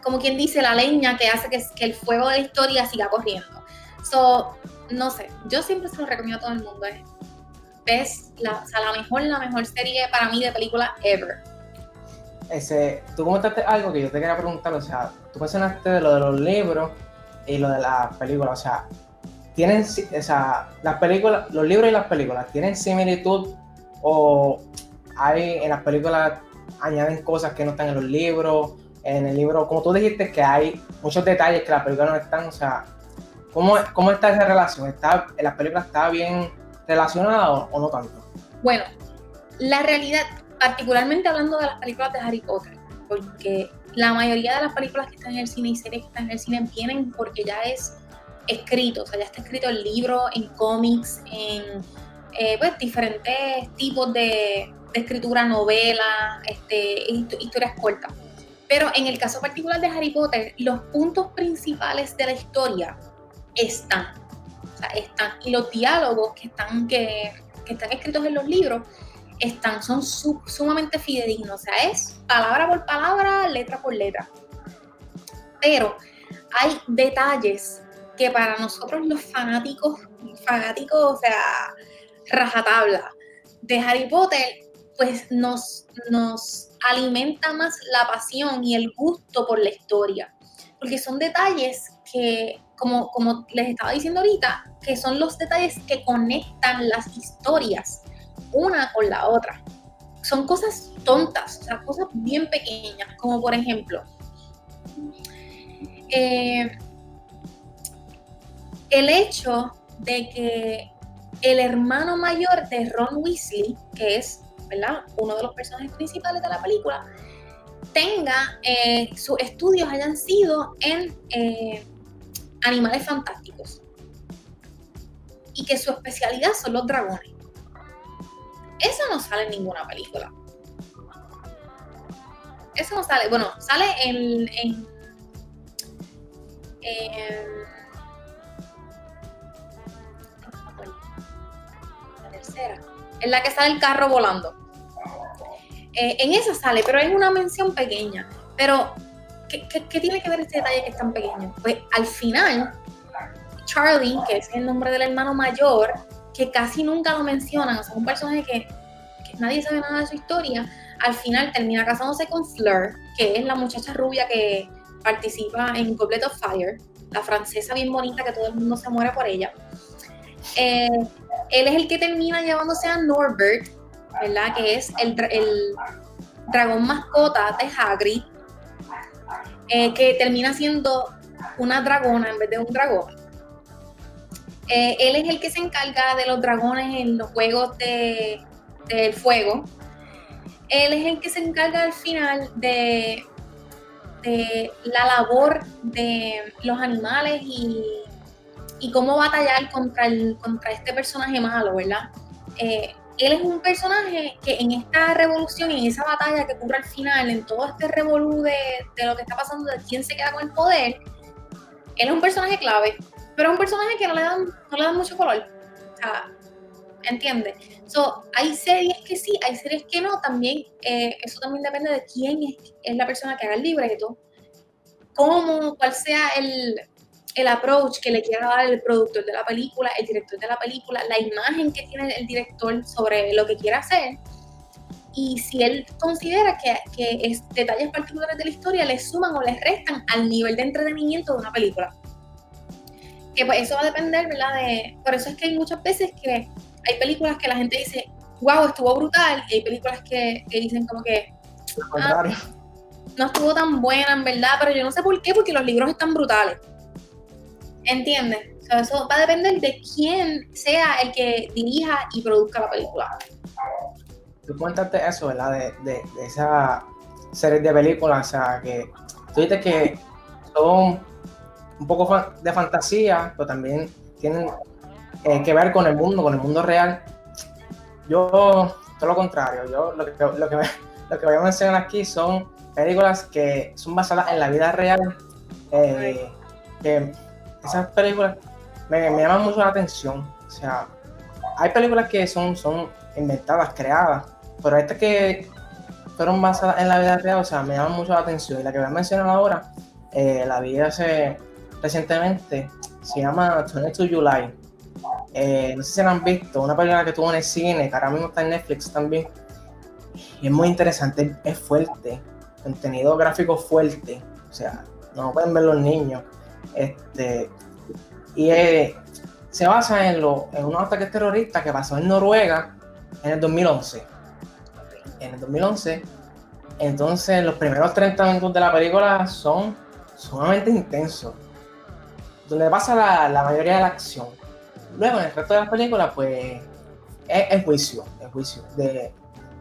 como quien dice, la leña que hace que, el fuego de la historia siga corriendo. So, no sé, yo siempre se lo recomiendo a todo el mundo. Es la, o sea, la mejor, la mejor serie para mí de película ever. Ese, tú comentaste algo que yo te quería preguntar, o sea, tú mencionaste de lo de los libros y lo de las películas, o sea, tienen, o sea, las películas, los libros y las películas, ¿tienen similitud o hay en las películas añaden cosas que no están en los libros? En el libro, como tú dijiste, que hay muchos detalles que las películas no están, o sea, ¿cómo, cómo está esa relación? ¿Está, ¿En las películas está bien relacionada o, o no tanto? Bueno, la realidad, particularmente hablando de las películas de Harry Potter, porque la mayoría de las películas que están en el cine y series que están en el cine vienen porque ya es escrito, o sea, ya está escrito el libro, en cómics, en eh, pues, diferentes tipos de, escritura, novelas, este, historias cortas. Pero en el caso particular de Harry Potter, los puntos principales de la historia están. O sea, están. Y los diálogos que están, que están escritos en los libros están, son sumamente fidedignos, o sea, es palabra por palabra, letra por letra. Pero hay detalles que para nosotros los fanáticos, fanáticos, o sea, rajatabla de Harry Potter, pues nos, nos alimenta más la pasión y el gusto por la historia. Porque son detalles que, como, como les estaba diciendo ahorita, que son los detalles que conectan las historias una con la otra. Son cosas tontas, o sea, cosas bien pequeñas, como por ejemplo, eh, el hecho de que el hermano mayor de Ron Weasley, que es ¿verdad? uno de los personajes principales de la película, tenga eh, sus estudios hayan sido en eh, animales fantásticos y que su especialidad son los dragones. Eso no sale en ninguna película. Eso no sale, bueno, sale en, en, la tercera, en la que sale el carro volando. Eh, en esa sale, pero es una mención pequeña. Pero, ¿qué, ¿qué, tiene que ver este detalle que es tan pequeño? Pues al final, Charlie, que es el nombre del hermano mayor, que casi nunca lo mencionan, o sea, un personaje que, nadie sabe nada de su historia, al final termina casándose con Fleur, que es la muchacha rubia que participa en Goblet of Fire, la francesa bien bonita que todo el mundo se muere por ella. Eh, él es el que termina llevándose a Norbert, ¿verdad? Que es el, dragón mascota de Hagrid, eh, que termina siendo una dragona en vez de un dragón. Eh, él es el que se encarga de los dragones en los juegos de, del fuego. Él es el que se encarga al final de, la labor de los animales y, y cómo batallar contra, el, contra este personaje malo, ¿verdad? Eh, él es un personaje que en esta revolución y en esa batalla que ocurre al final, en todo este revolú de, de, lo que está pasando, de quién se queda con el poder, él es un personaje clave pero un personaje que no le dan, no le dan mucho color. O sea, ¿entiendes? So, hay series que sí, hay series que no. También, eh, eso también depende de quién es, es, la persona que haga el libreto, cómo, cuál sea el, el approach que le quiera dar el productor de la película, el director de la película, la imagen que tiene el director sobre lo que quiere hacer. Y si él considera que, que es, detalles particulares de la historia le suman o le restan al nivel de entretenimiento de una película que pues eso va a depender, ¿verdad? De, por eso es que hay muchas veces que hay películas que la gente dice, wow, estuvo brutal, y hay películas que, dicen como que... Ah, no estuvo tan buena, en verdad, pero yo no sé por qué, porque los libros están brutales. ¿Entiendes? O sea, eso va a depender de quién sea el que dirija y produzca la película. Tú cuéntate eso, ¿verdad? De, de, de esa serie de películas, o sea, que tú dices que son un poco de fantasía, pero también tienen eh, que ver con el mundo, con el mundo real. Yo, todo lo contrario, yo lo que, lo que, [laughs] lo que voy a mencionar aquí son películas que son basadas en la vida real, eh, que esas películas me, me llaman mucho la atención. O sea, hay películas que son, son inventadas, creadas, pero estas que fueron basadas en la vida real, o sea, me llaman mucho la atención. Y la que voy a mencionar ahora, eh, la vi hace recientemente, se llama 22 July. Eh, no sé si la han visto, una película que tuvo en el cine, que ahora mismo está en Netflix también. Es muy interesante, es fuerte, contenido gráfico fuerte, o sea, no pueden ver los niños. Este, y eh, se basa en, lo, en unos ataques terroristas que pasó en Noruega en el 2011. En el 2011, entonces los primeros 30 minutos de la película son sumamente intensos, donde pasa la, mayoría de la acción. Luego, en el resto de la película, pues es juicio, el juicio de,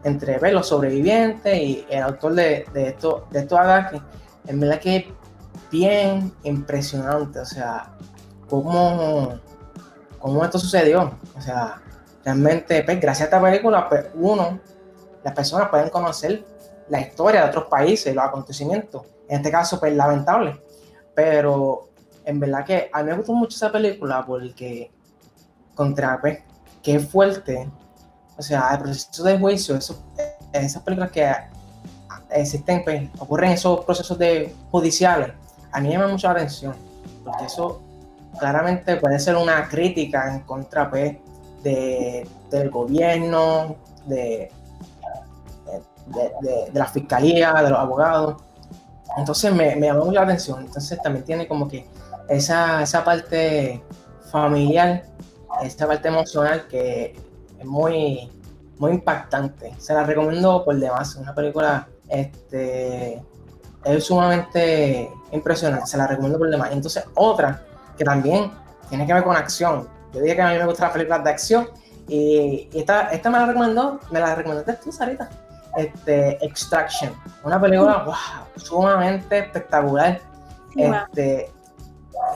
entre pues, los sobrevivientes y el autor de, de, esto, de estos ataques. En verdad que es bien impresionante, o sea, cómo, cómo esto sucedió. O sea, realmente, pues, gracias a esta película, pues, uno, las personas pueden conocer la historia de otros países, los acontecimientos. En este caso, pues, lamentable. Pero en verdad que a mí me gustó mucho esa película porque, contra, pues, qué fuerte. O sea, el proceso de juicio, eso, esas películas que existen, pues, ocurren esos procesos de judiciales, a mí me llama mucho la atención. Porque eso claramente puede ser una crítica en contra pues, de, del gobierno, de, de, la fiscalía, de los abogados. Entonces me, me llamó mucho la atención. Entonces también tiene como que esa, esa parte familiar, esa parte emocional que es muy, muy impactante. Se la recomiendo por demás. Una película este, es sumamente impresionante. Se la recomiendo por demás. Entonces, otra que también tiene que ver con acción. Yo dije que a mí me gustan las películas de acción y, esta, esta me la recomendó, me la recomendaste tú, Sarita. Este, Extraction, una película wow, sumamente espectacular. este,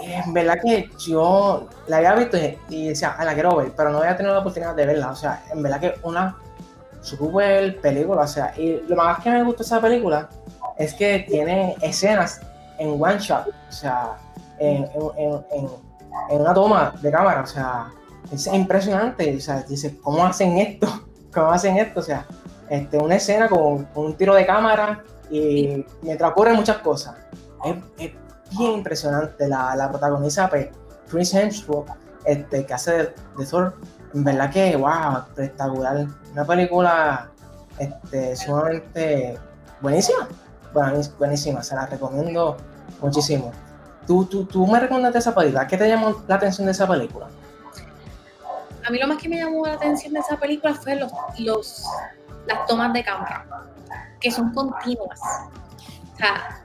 en verdad que yo la había visto y, decía, ah, la quiero ver, pero no había tenido la oportunidad de verla. O sea, en verdad que una super película. O sea, y lo más que me gustó esa película es que tiene escenas en one shot. O sea, en, una toma de cámara, o sea, es impresionante, o sea, dice, ¿cómo hacen esto? [laughs] ¿Cómo hacen esto? O sea, este, una escena con, un tiro de cámara y mientras ocurren muchas cosas. Es, bien impresionante, la, la protagoniza pues, Chris Hemsworth, este, que hace de, Thor, en verdad que, wow, espectacular, una película este, sumamente buenísima, buenísima, se la recomiendo muchísimo. ¿Tú, tú, tú me recomendaste esa película. ¿Qué te llamó la atención de esa película? A mí lo más que me llamó la atención de esa película fue los, los, las tomas de cámara, que son continuas. O sea,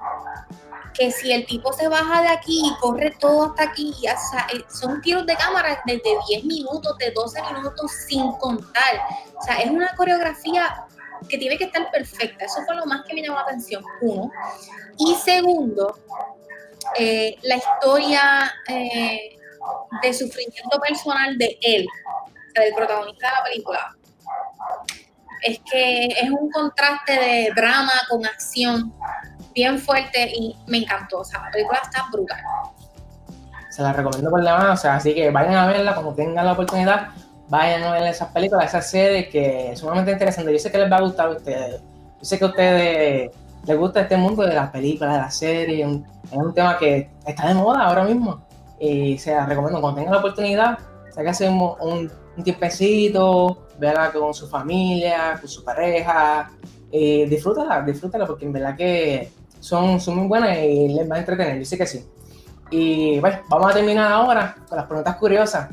que si el tipo se baja de aquí y corre todo hasta aquí, eh, son tiros de cámara desde 10 minutos, de 12 minutos sin contar. O sea, es una coreografía que tiene que estar perfecta. Eso fue lo más que me llamó la atención, uno. Y segundo, eh, la historia eh, de sufrimiento personal de él, del protagonista de la película. Es que es un contraste de drama con acción bien fuerte y me encantó. O la película está brutal. Se la recomiendo por la mano, o sea, así que vayan a verla cuando tengan la oportunidad. Vayan a ver esas películas, esas series que es sumamente interesante. Yo sé que les va a gustar a ustedes. Yo sé que a ustedes les gusta este mundo de las películas, de las series. Es un tema que está de moda ahora mismo. Y se la recomiendo cuando tengan la oportunidad, sáquense un, un, un tiempecito, véala con su familia, con su pareja. Disfrútala, disfrútala porque en verdad que son, son muy buenas y les va a entretener, yo sé que sí. Y bueno, vamos a terminar ahora con las preguntas curiosas,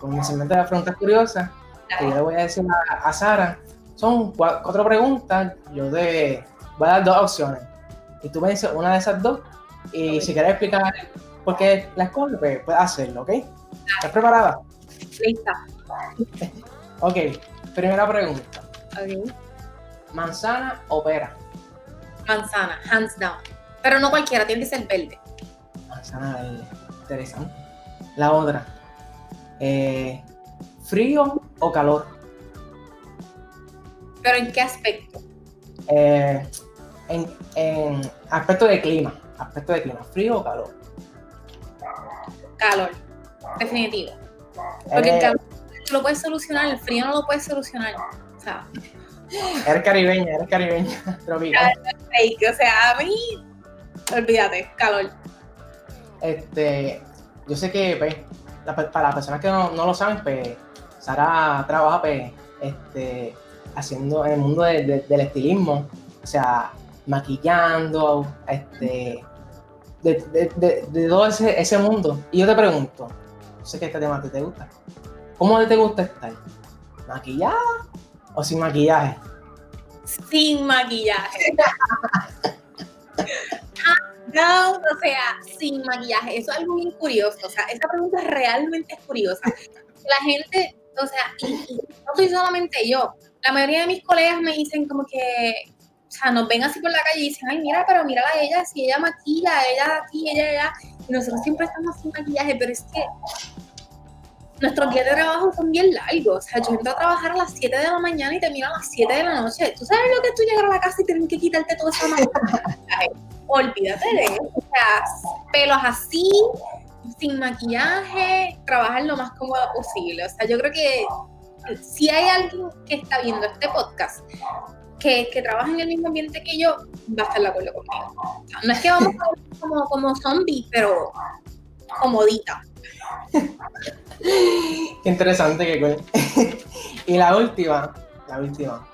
con mi segmento de las preguntas curiosas, que yo le voy a decir a, Sara. Son cuatro preguntas, yo te voy a dar dos opciones. Y tú me dices una de esas dos, y si quieres explicar por qué la escoges, pues puedes hacerlo, ¿ok? ¿Estás preparada? Lista. [laughs] ok, primera pregunta. ¿Manzana o pera? Manzana, hands down. Pero no cualquiera, tiene que ser verde. Manzana verde, interesante. La otra, eh, ¿frío o calor? ¿Pero en qué aspecto? Eh, en, aspecto de clima, aspecto de clima, frío o calor. calor, definitivo. Porque el eh, calor lo puedes solucionar, el frío no lo puedes solucionar. O sea, eres caribeña, eres caribeña, [laughs] tropical. O sea, a mí, olvídate, calor. Este, yo sé que pues, para las personas que no, lo saben, pues Sara trabaja pues, este, haciendo en el mundo del estilismo, o sea, maquillando, este, de, todo ese, ese, mundo. Y yo te pregunto, sé que este tema te, te gusta, ¿cómo te gusta estar? ¿Maquillada o sin maquillaje? Sin maquillaje. no, o sea, sin maquillaje. Eso es algo bien curioso. O sea, esa pregunta realmente es curiosa. La gente, o sea, no soy solamente yo. La mayoría de mis colegas me dicen como que, o sea, nos ven así por la calle y dicen, ay, mira, pero mírala a ella, si ella maquilla, ella aquí, ella allá. Y nosotros siempre estamos sin maquillaje, pero es que nuestros días de trabajo son bien largos. O sea, yo entro a trabajar a las 7 de la mañana y termino a las 7 de la noche. ¿Tú sabes lo que es tú llegar a la casa y tener que quitarte todo esa maquillaje? [laughs] Olvídate de eso. O sea, pelos así, sin maquillaje, trabajar lo más cómodo posible. O sea, yo creo que si hay alguien que está viendo este podcast que, que trabaja en el mismo ambiente que yo, va a estar de acuerdo conmigo. O sea, no es que vamos a [laughs] ver como, como zombies, pero comodita. [laughs] Qué interesante que [laughs] Y la última, la última.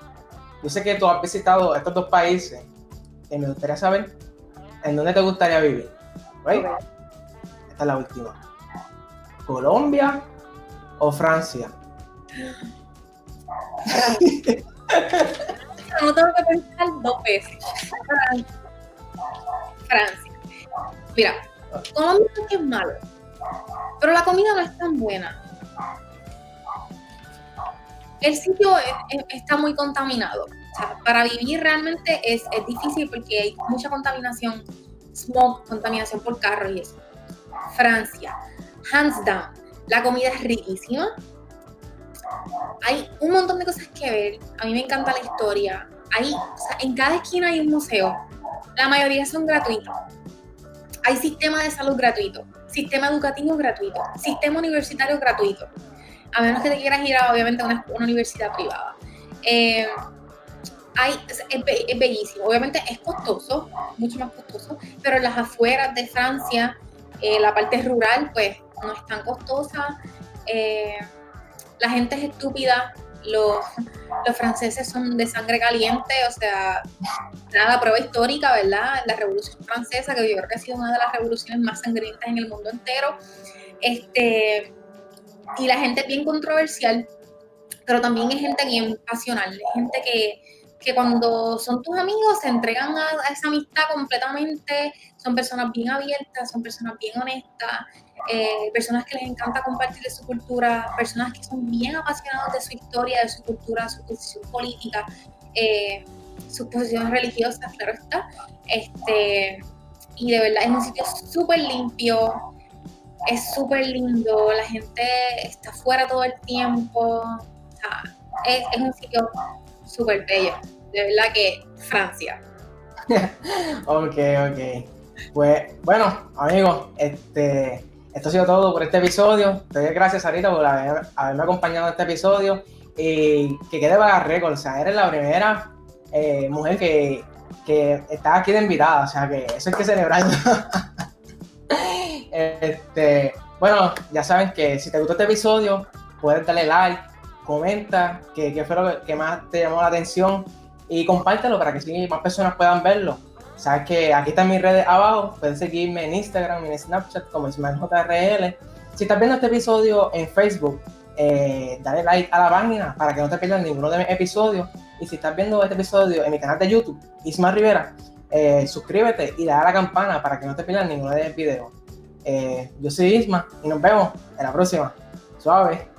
Yo sé que tú has visitado estos dos países y me gustaría saber en dónde te gustaría vivir. Esta es la última. ¿Colombia o Francia? [laughs] no tengo que pensar dos veces. Francia. Mira, Colombia es malo pero la comida no es tan buena. El sitio está muy contaminado. para vivir realmente es, difícil porque hay mucha contaminación, smog, contaminación por carro y eso. Francia, hands down, la comida es riquísima. Hay un montón de cosas que ver. A mí me encanta la historia. Hay, en cada esquina hay un museo. La mayoría son gratuitos. Hay sistema de salud gratuito sistema educativo gratuito, sistema universitario gratuito, a menos que te quieras ir a, obviamente, a una, universidad privada. Eh, es, bellísimo, obviamente es costoso, mucho más costoso, pero en las afueras de Francia, eh, la parte rural, pues no es tan costosa. Eh, la gente es estúpida, los, franceses son de sangre caliente, o sea, nada, prueba histórica, ¿verdad? La Revolución Francesa, que yo creo que ha sido una de las revoluciones más sangrientas en el mundo entero. Este, y la gente es bien controversial, pero también es gente bien pasional, gente que, que cuando son tus amigos se entregan a, esa amistad completamente, son personas bien abiertas, son personas bien honestas, eh, personas que les encanta compartir de su cultura, personas que son bien apasionados de su historia, de su cultura, su posición política, eh, sus posiciones religiosas, claro está. Este, y de verdad es un sitio súper limpio, es súper lindo, la gente está fuera todo el tiempo, es, es un sitio súper bello. De verdad que Francia. [laughs] ok, ok. Pues bueno, amigos, este, esto ha sido todo por este episodio. Te doy gracias, Sarita, por haberme acompañado en este episodio. Y que quede para récord. O sea, eres la primera eh, mujer que, que está aquí de invitada. O sea, que eso hay que celebrarlo. [laughs] este, bueno, ya saben que si te gustó este episodio, puedes darle like, comenta qué, fue lo que más te llamó la atención y compártelo para que más personas puedan verlo. Sabes que aquí están mis redes abajo, puedes seguirme en Instagram y en Snapchat como IsmaelJRL. Si estás viendo este episodio en Facebook, eh, dale like a la página para que no te pierdas ninguno de mis episodios. Y si estás viendo este episodio en mi canal de YouTube, Isma Rivera, eh, suscríbete y dale a la campana para que no te pierdas ninguno de mis videos. Eh, yo soy Isma y nos vemos en la próxima. Suave.